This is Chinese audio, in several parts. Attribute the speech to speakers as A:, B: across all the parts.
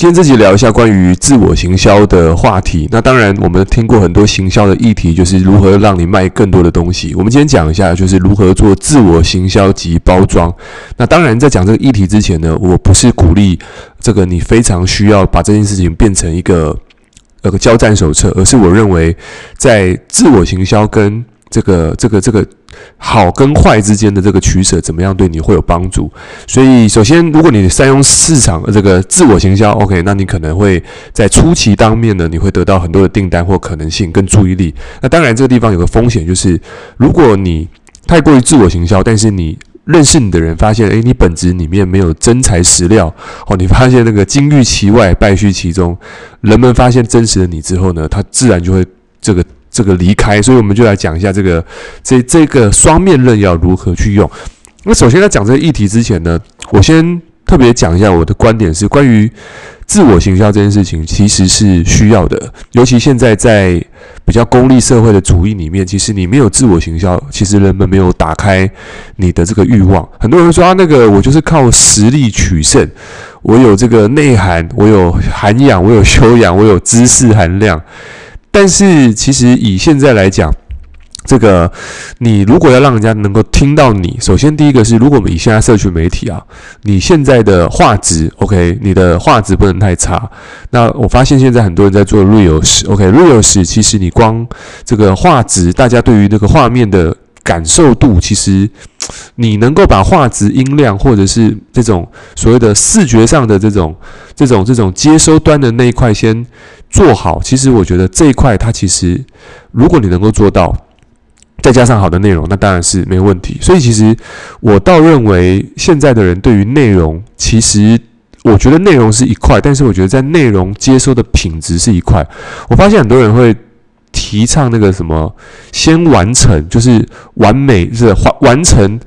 A: 今天这集聊一下关于自我行销的话题。那当然，我们听过很多行销的议题，就是如何让你卖更多的东西。我们今天讲一下，就是如何做自我行销及包装。那当然，在讲这个议题之前呢，我不是鼓励这个你非常需要把这件事情变成一个呃个交战手册，而是我认为在自我行销跟这个这个这个好跟坏之间的这个取舍，怎么样对你会有帮助？所以，首先，如果你善用市场这个自我行销，OK，那你可能会在初期当面呢，你会得到很多的订单或可能性跟注意力。那当然，这个地方有个风险，就是如果你太过于自我行销，但是你认识你的人发现，诶，你本质里面没有真材实料，哦，你发现那个金玉其外，败絮其中，人们发现真实的你之后呢，他自然就会这个。这个离开，所以我们就来讲一下这个这这个双面刃要如何去用。那首先在讲这个议题之前呢，我先特别讲一下我的观点是关于自我行销这件事情，其实是需要的。尤其现在在比较功利社会的主义里面，其实你没有自我行销，其实人们没有打开你的这个欲望。很多人说啊，那个我就是靠实力取胜，我有这个内涵，我有涵养，我有修养，我有知识含量。但是，其实以现在来讲，这个你如果要让人家能够听到你，首先第一个是，如果我们以现在社群媒体啊，你现在的画质，OK，你的画质不能太差。那我发现现在很多人在做 Reels，OK，Reels 其实你光这个画质，大家对于那个画面的。感受度其实，你能够把画质、音量，或者是这种所谓的视觉上的这种、这种、这种接收端的那一块先做好。其实我觉得这一块它其实，如果你能够做到，再加上好的内容，那当然是没问题。所以其实我倒认为，现在的人对于内容，其实我觉得内容是一块，但是我觉得在内容接收的品质是一块。我发现很多人会。提倡那个什么，先完成就是完美，是完完成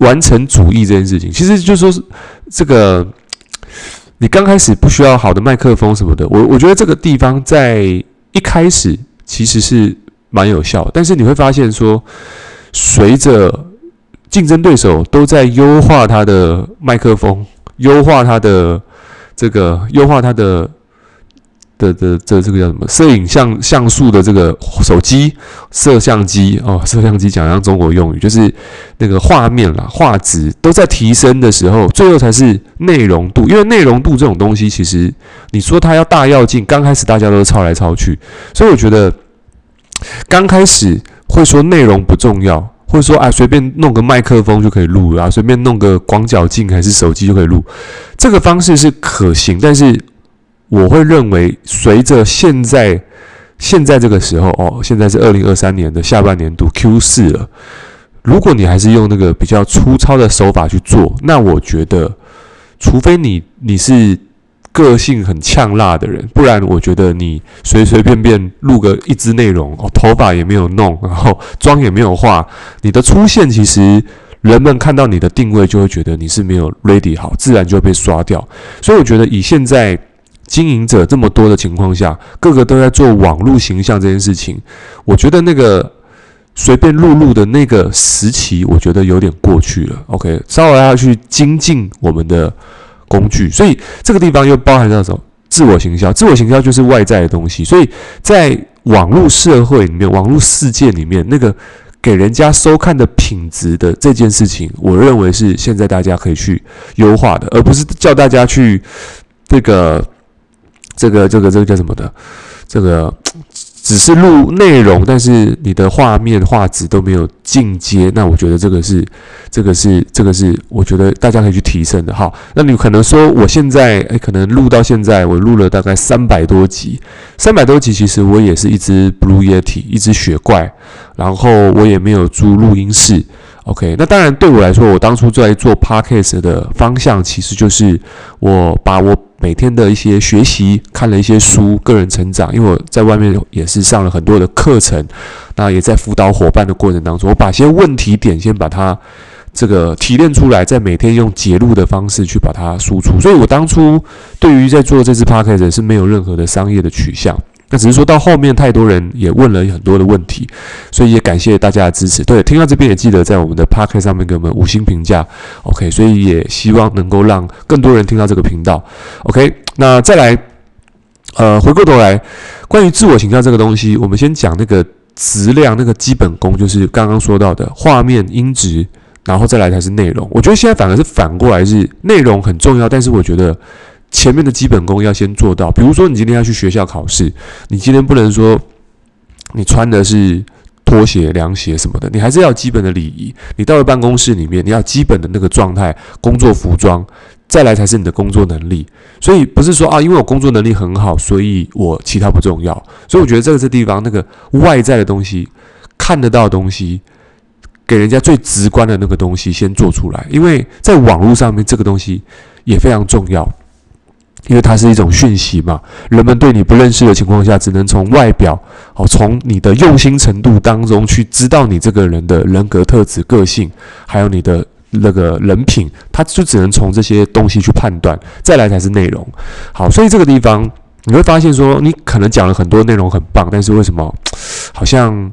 A: 完成主义这件事情，其实就说是这个，你刚开始不需要好的麦克风什么的，我我觉得这个地方在一开始其实是蛮有效，但是你会发现说，随着竞争对手都在优化他的麦克风，优化他的这个，优化他的。的的这这个叫什么？摄影像像素的这个手机摄像机哦，摄像机讲像中国用语，就是那个画面啦，画质都在提升的时候，最后才是内容度。因为内容度这种东西，其实你说它要大要进，刚开始大家都抄来抄去，所以我觉得刚开始会说内容不重要，或者说啊随便弄个麦克风就可以录啊，随便弄个广角镜还是手机就可以录，这个方式是可行，但是。我会认为，随着现在现在这个时候哦，现在是二零二三年的下半年度 Q 四了。如果你还是用那个比较粗糙的手法去做，那我觉得，除非你你是个性很呛辣的人，不然我觉得你随随便便录个一支内容哦，头发也没有弄，然后妆也没有化，你的出现其实人们看到你的定位就会觉得你是没有 ready 好，自然就会被刷掉。所以我觉得以现在。经营者这么多的情况下，个个都在做网络形象这件事情，我觉得那个随便录录的那个时期，我觉得有点过去了。OK，稍微要去精进我们的工具，所以这个地方又包含到什么自我行销。自我行销就是外在的东西，所以在网络社会里面、网络世界里面，那个给人家收看的品质的这件事情，我认为是现在大家可以去优化的，而不是叫大家去这个。这个这个这个叫什么的？这个只是录内容，但是你的画面画质都没有进阶，那我觉得这个是这个是这个是我觉得大家可以去提升的。好，那你可能说我现在诶，可能录到现在我录了大概三百多集，三百多集其实我也是一只 Blue Yeti，一只雪怪，然后我也没有租录音室。OK，那当然对我来说，我当初在做 Podcast 的方向其实就是我把我。每天的一些学习，看了一些书，个人成长。因为我在外面也是上了很多的课程，那也在辅导伙伴的过程当中，我把一些问题点先把它这个提炼出来，再每天用节录的方式去把它输出。所以我当初对于在做这支 podcast 是没有任何的商业的取向。那只是说到后面太多人也问了很多的问题，所以也感谢大家的支持。对，听到这边也记得在我们的 Podcast 上面给我们五星评价。OK，所以也希望能够让更多人听到这个频道。OK，那再来，呃，回过头来，关于自我形象这个东西，我们先讲那个质量，那个基本功，就是刚刚说到的画面、音质，然后再来才是内容。我觉得现在反而是反过来，是内容很重要，但是我觉得。前面的基本功要先做到，比如说你今天要去学校考试，你今天不能说你穿的是拖鞋、凉鞋什么的，你还是要基本的礼仪。你到了办公室里面，你要基本的那个状态、工作服装，再来才是你的工作能力。所以不是说啊，因为我工作能力很好，所以我其他不重要。所以我觉得这个这地方那个外在的东西，看得到的东西，给人家最直观的那个东西先做出来，因为在网络上面这个东西也非常重要。因为它是一种讯息嘛，人们对你不认识的情况下，只能从外表，哦，从你的用心程度当中去知道你这个人的人格特质、个性，还有你的那个人品，他就只能从这些东西去判断，再来才是内容。好，所以这个地方你会发现说，你可能讲了很多内容很棒，但是为什么好像？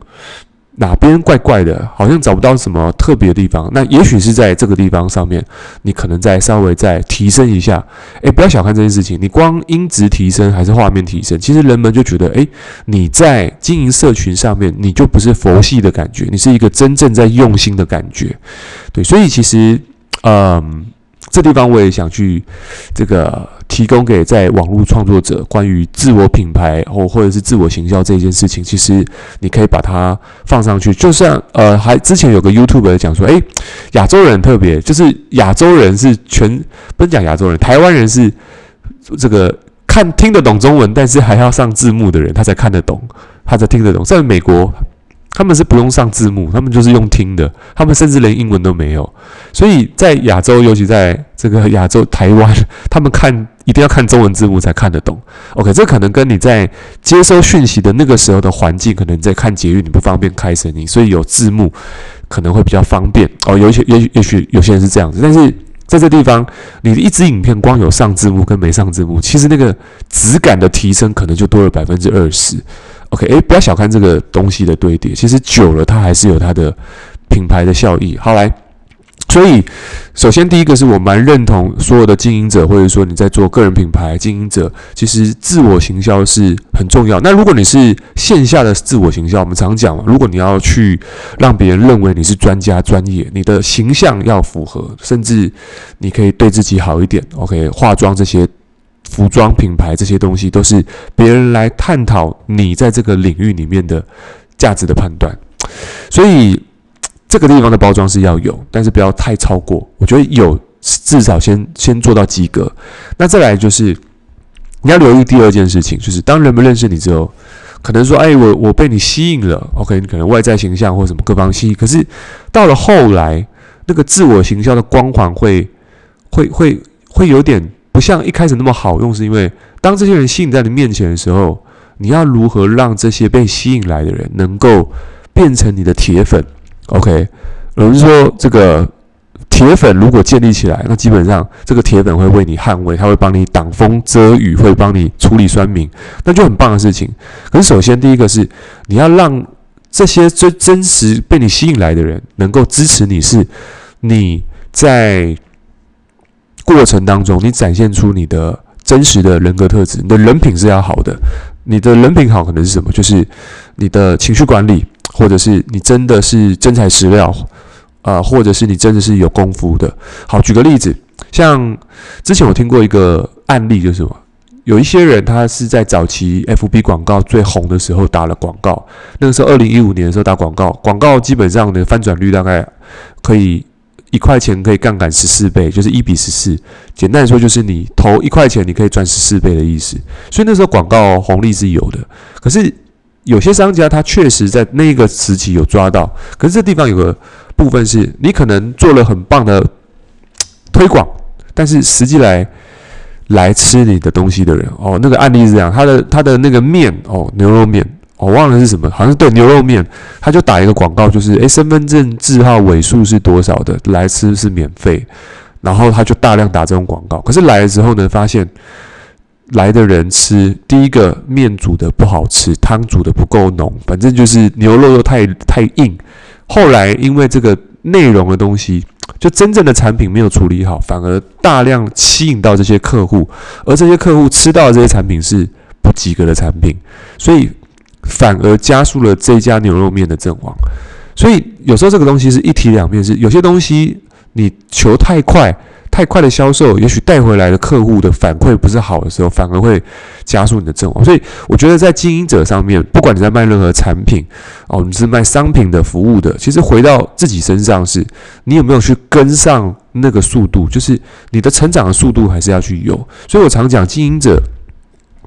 A: 哪边怪怪的，好像找不到什么特别的地方。那也许是在这个地方上面，你可能再稍微再提升一下。诶，不要小看这件事情，你光音质提升还是画面提升，其实人们就觉得，诶，你在经营社群上面，你就不是佛系的感觉，你是一个真正在用心的感觉。对，所以其实，嗯。这地方我也想去这个提供给在网络创作者关于自我品牌或或者是自我行销这件事情，其实你可以把它放上去。就像呃，还之前有个 YouTube 讲说，诶，亚洲人特别，就是亚洲人是全不讲亚洲人，台湾人是这个看听得懂中文，但是还要上字幕的人，他才看得懂，他才听得懂。在美国。他们是不用上字幕，他们就是用听的，他们甚至连英文都没有。所以在亚洲，尤其在这个亚洲台湾，他们看一定要看中文字幕才看得懂。OK，这可能跟你在接收讯息的那个时候的环境，可能在看捷运你不方便开声音，所以有字幕可能会比较方便。哦，有些也许也许有些人是这样子，但是在这地方，你的一支影片光有上字幕跟没上字幕，其实那个质感的提升可能就多了百分之二十。OK，诶，不要小看这个东西的堆叠，其实久了它还是有它的品牌的效益。好来，所以首先第一个是我蛮认同所有的经营者，或者说你在做个人品牌经营者，其实自我行销是很重要。那如果你是线下的自我行销，我们常讲嘛，如果你要去让别人认为你是专家专业，你的形象要符合，甚至你可以对自己好一点。OK，化妆这些。服装品牌这些东西都是别人来探讨你在这个领域里面的价值的判断，所以这个地方的包装是要有，但是不要太超过。我觉得有至少先先做到及格。那再来就是你要留意第二件事情，就是当人们认识你之后，可能说：“哎，我我被你吸引了。”OK，你可能外在形象或什么各方吸引，可是到了后来，那个自我行销的光环会会会会有点。不像一开始那么好用，是因为当这些人吸引在你面前的时候，你要如何让这些被吸引来的人能够变成你的铁粉？OK，有人说这个铁粉如果建立起来，那基本上这个铁粉会为你捍卫，他会帮你挡风遮雨，会帮你处理酸民，那就很棒的事情。可是首先第一个是你要让这些最真实被你吸引来的人能够支持你，是你在。过程当中，你展现出你的真实的人格特质，你的人品是要好的。你的人品好，可能是什么？就是你的情绪管理，或者是你真的是真材实料，啊、或者是你真的是有功夫的。好，举个例子，像之前我听过一个案例，就是什么？有一些人他是在早期 FB 广告最红的时候打了广告，那个时候二零一五年的时候打广告，广告基本上的翻转率大概可以。一块钱可以杠杆十四倍，就是一比十四。简单说，就是你投一块钱，你可以赚十四倍的意思。所以那时候广告红利是有的。可是有些商家他确实在那个时期有抓到。可是这地方有个部分是，你可能做了很棒的推广，但是实际来来吃你的东西的人，哦，那个案例是这样，他的他的那个面，哦，牛肉面。我忘了是什么，好像是对牛肉面，他就打一个广告，就是诶，身份证字号尾数是多少的，来吃是免费，然后他就大量打这种广告。可是来了之后呢，发现来的人吃，第一个面煮的不好吃，汤煮的不够浓，反正就是牛肉又太太硬。后来因为这个内容的东西，就真正的产品没有处理好，反而大量吸引到这些客户，而这些客户吃到的这些产品是不及格的产品，所以反而加速了这家牛肉面的阵亡。所以有时候这个东西是一体两面，是有些东西你求太快。太快的销售，也许带回来的客户的反馈不是好的时候，反而会加速你的阵亡。所以，我觉得在经营者上面，不管你在卖任何产品哦，你是卖商品的、服务的，其实回到自己身上是，你有没有去跟上那个速度？就是你的成长的速度还是要去有。所以我常讲，经营者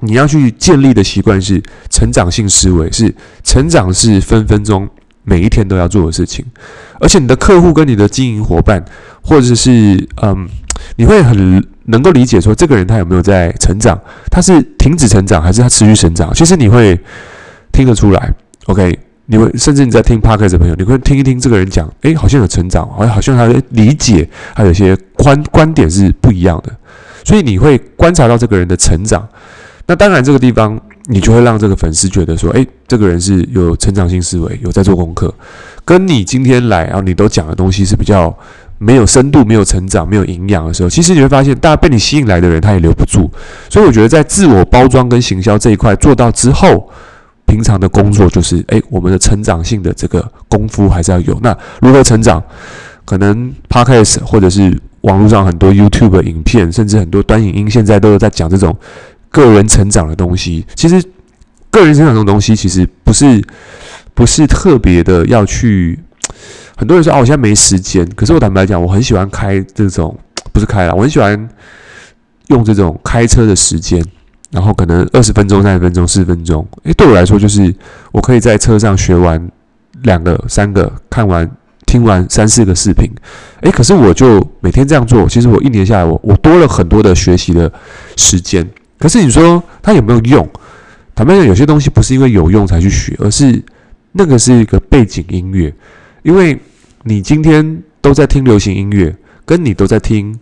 A: 你要去建立的习惯是成长性思维，是成长是分分钟每一天都要做的事情。而且你的客户跟你的经营伙伴，或者是嗯，你会很能够理解说，这个人他有没有在成长，他是停止成长还是他持续成长？其实你会听得出来。OK，你会甚至你在听 Podcast 的朋友，你会听一听这个人讲，诶，好像有成长，好像好像他的理解还有一些观观点是不一样的，所以你会观察到这个人的成长。那当然，这个地方你就会让这个粉丝觉得说，诶，这个人是有成长性思维，有在做功课。跟你今天来啊，你都讲的东西是比较没有深度、没有成长、没有营养的时候，其实你会发现，大家被你吸引来的人，他也留不住。所以我觉得，在自我包装跟行销这一块做到之后，平常的工作就是，诶，我们的成长性的这个功夫还是要有。那如何成长？可能 Podcast 或者是网络上很多 YouTube 影片，甚至很多短影音，现在都有在讲这种。个人成长的东西，其实个人成长这种东西，其实不是不是特别的要去。很多人说啊，我现在没时间。可是我坦白讲，我很喜欢开这种，不是开了，我很喜欢用这种开车的时间，然后可能二十分钟、三十分钟、四十分钟。诶，对我来说，就是我可以在车上学完两个、三个，看完、听完三四个视频。诶，可是我就每天这样做，其实我一年下来，我我多了很多的学习的时间。可是你说它有没有用？坦白讲，有些东西不是因为有用才去学，而是那个是一个背景音乐。因为你今天都在听流行音乐，跟你都在听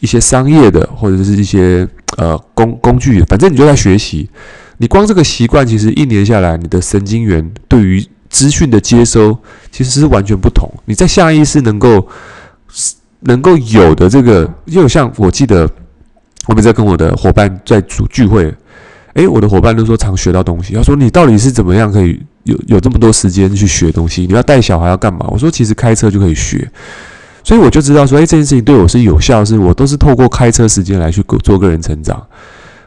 A: 一些商业的或者是一些呃工工具，反正你就在学习。你光这个习惯，其实一年下来，你的神经元对于资讯的接收其实是完全不同。你在下意识能够能够有的这个，就像我记得。我们在跟我的伙伴在组聚会，诶，我的伙伴都说常学到东西。他说：“你到底是怎么样可以有有这么多时间去学东西？你要带小孩要干嘛？”我说：“其实开车就可以学。”所以我就知道说，诶，这件事情对我是有效，是我都是透过开车时间来去做个人成长，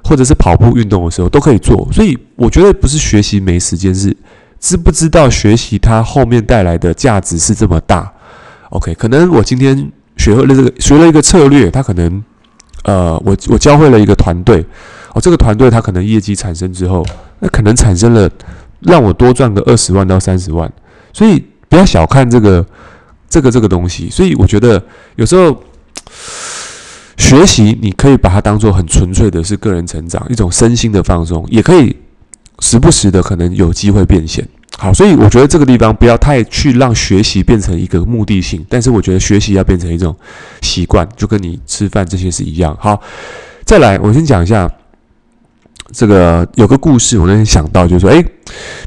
A: 或者是跑步运动的时候都可以做。所以我觉得不是学习没时间，是知不知道学习它后面带来的价值是这么大。OK，可能我今天学会了这个，学了一个策略，它可能。呃，我我教会了一个团队，哦，这个团队它可能业绩产生之后，那可能产生了让我多赚个二十万到三十万，所以不要小看这个这个这个东西。所以我觉得有时候学习你可以把它当做很纯粹的是个人成长，一种身心的放松，也可以时不时的可能有机会变现。好，所以我觉得这个地方不要太去让学习变成一个目的性，但是我觉得学习要变成一种习惯，就跟你吃饭这些是一样。好，再来，我先讲一下这个有个故事，我那天想到就是说，诶，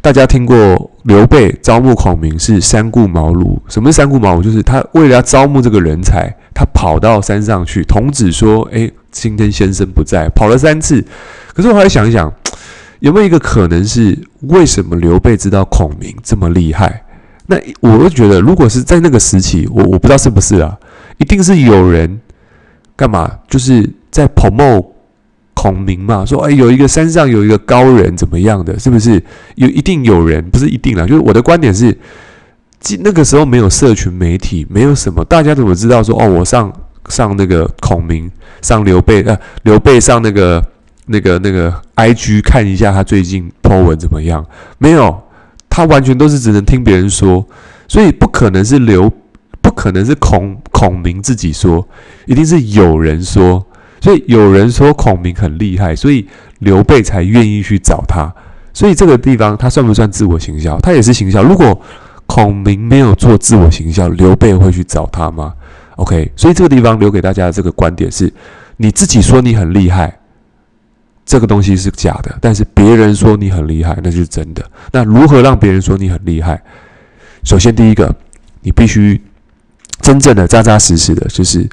A: 大家听过刘备招募孔明是三顾茅庐？什么是三顾茅庐？就是他为了要招募这个人才，他跑到山上去，童子说，诶，今天先生不在，跑了三次。可是我后来想一想。有没有一个可能是，为什么刘备知道孔明这么厉害？那我会觉得，如果是在那个时期，我我不知道是不是啊，一定是有人干嘛，就是在 promo 孔明嘛，说哎，有一个山上有一个高人怎么样的，是不是？有一定有人，不是一定啦，就是我的观点是，那个时候没有社群媒体，没有什么，大家怎么知道说哦，我上上那个孔明，上刘备，呃，刘备上那个。那个那个 IG 看一下他最近 po 文怎么样？没有，他完全都是只能听别人说，所以不可能是刘，不可能是孔孔明自己说，一定是有人说，所以有人说孔明很厉害，所以刘备才愿意去找他。所以这个地方他算不算自我行销？他也是行销。如果孔明没有做自我行销，刘备会去找他吗？OK，所以这个地方留给大家的这个观点是：你自己说你很厉害。这个东西是假的，但是别人说你很厉害，那就是真的。那如何让别人说你很厉害？首先，第一个，你必须真正的扎扎实实的，就是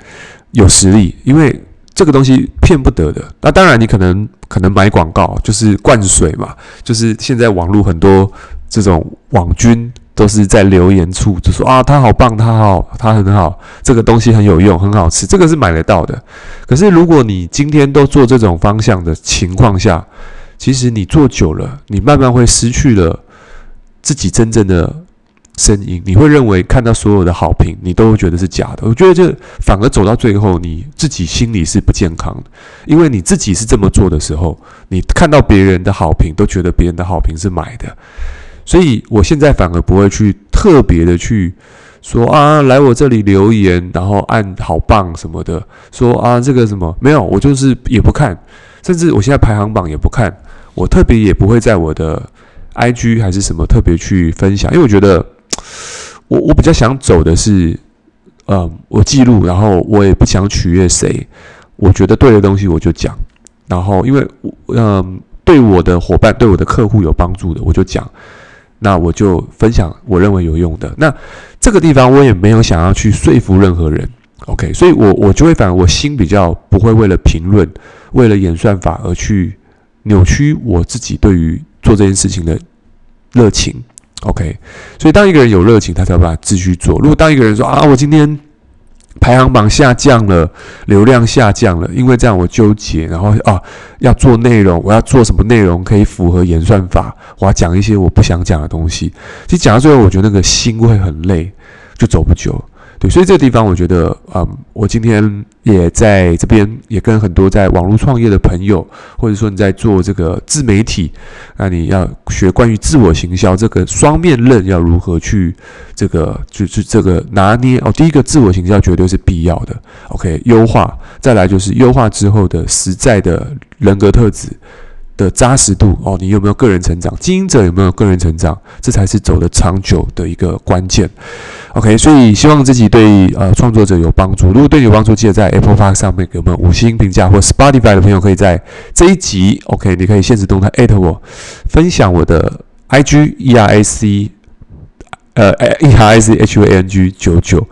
A: 有实力，因为这个东西骗不得的。那当然，你可能可能买广告，就是灌水嘛，就是现在网络很多这种网军。都是在留言处就说啊，他好棒，他好，他很好，这个东西很有用，很好吃，这个是买得到的。可是如果你今天都做这种方向的情况下，其实你做久了，你慢慢会失去了自己真正的声音。你会认为看到所有的好评，你都会觉得是假的。我觉得这反而走到最后，你自己心里是不健康的，因为你自己是这么做的时候，你看到别人的好评，都觉得别人的好评是买的。所以，我现在反而不会去特别的去说啊，来我这里留言，然后按好棒什么的，说啊这个什么没有，我就是也不看，甚至我现在排行榜也不看，我特别也不会在我的 IG 还是什么特别去分享，因为我觉得我我比较想走的是，嗯，我记录，然后我也不想取悦谁，我觉得对的东西我就讲，然后因为嗯，对我的伙伴、对我的客户有帮助的，我就讲。那我就分享我认为有用的。那这个地方我也没有想要去说服任何人，OK？所以我我就会反而我心比较不会为了评论、为了演算法而去扭曲我自己对于做这件事情的热情，OK？所以当一个人有热情，他才有办法继续做。如果当一个人说啊，我今天排行榜下降了，流量下降了，因为这样我纠结，然后啊要做内容，我要做什么内容可以符合演算法？我要讲一些我不想讲的东西。其实讲到最后，我觉得那个心会很累，就走不久。对，所以这个地方我觉得，嗯，我今天也在这边也跟很多在网络创业的朋友，或者说你在做这个自媒体，那你要学关于自我行销这个双面刃要如何去这个就是这个拿捏哦。第一个，自我行销绝对是必要的，OK，优化，再来就是优化之后的实在的人格特质。的扎实度哦，你有没有个人成长？经营者有没有个人成长？这才是走得长久的一个关键。OK，所以希望自己对呃创作者有帮助。如果对你有帮助，记得在 Apple Park 上面给我们五星评价，或 Spotify 的朋友可以在这一集 OK，你可以限时动态艾特我，分享我的 IG E R A C 呃 E R I C H U A N G 九九。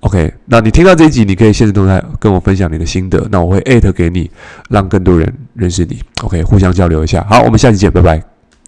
A: OK，那你听到这一集，你可以现实动态跟我分享你的心得，那我会艾特给你，让更多人认识你。OK，互相交流一下。好，我们下期见，拜拜。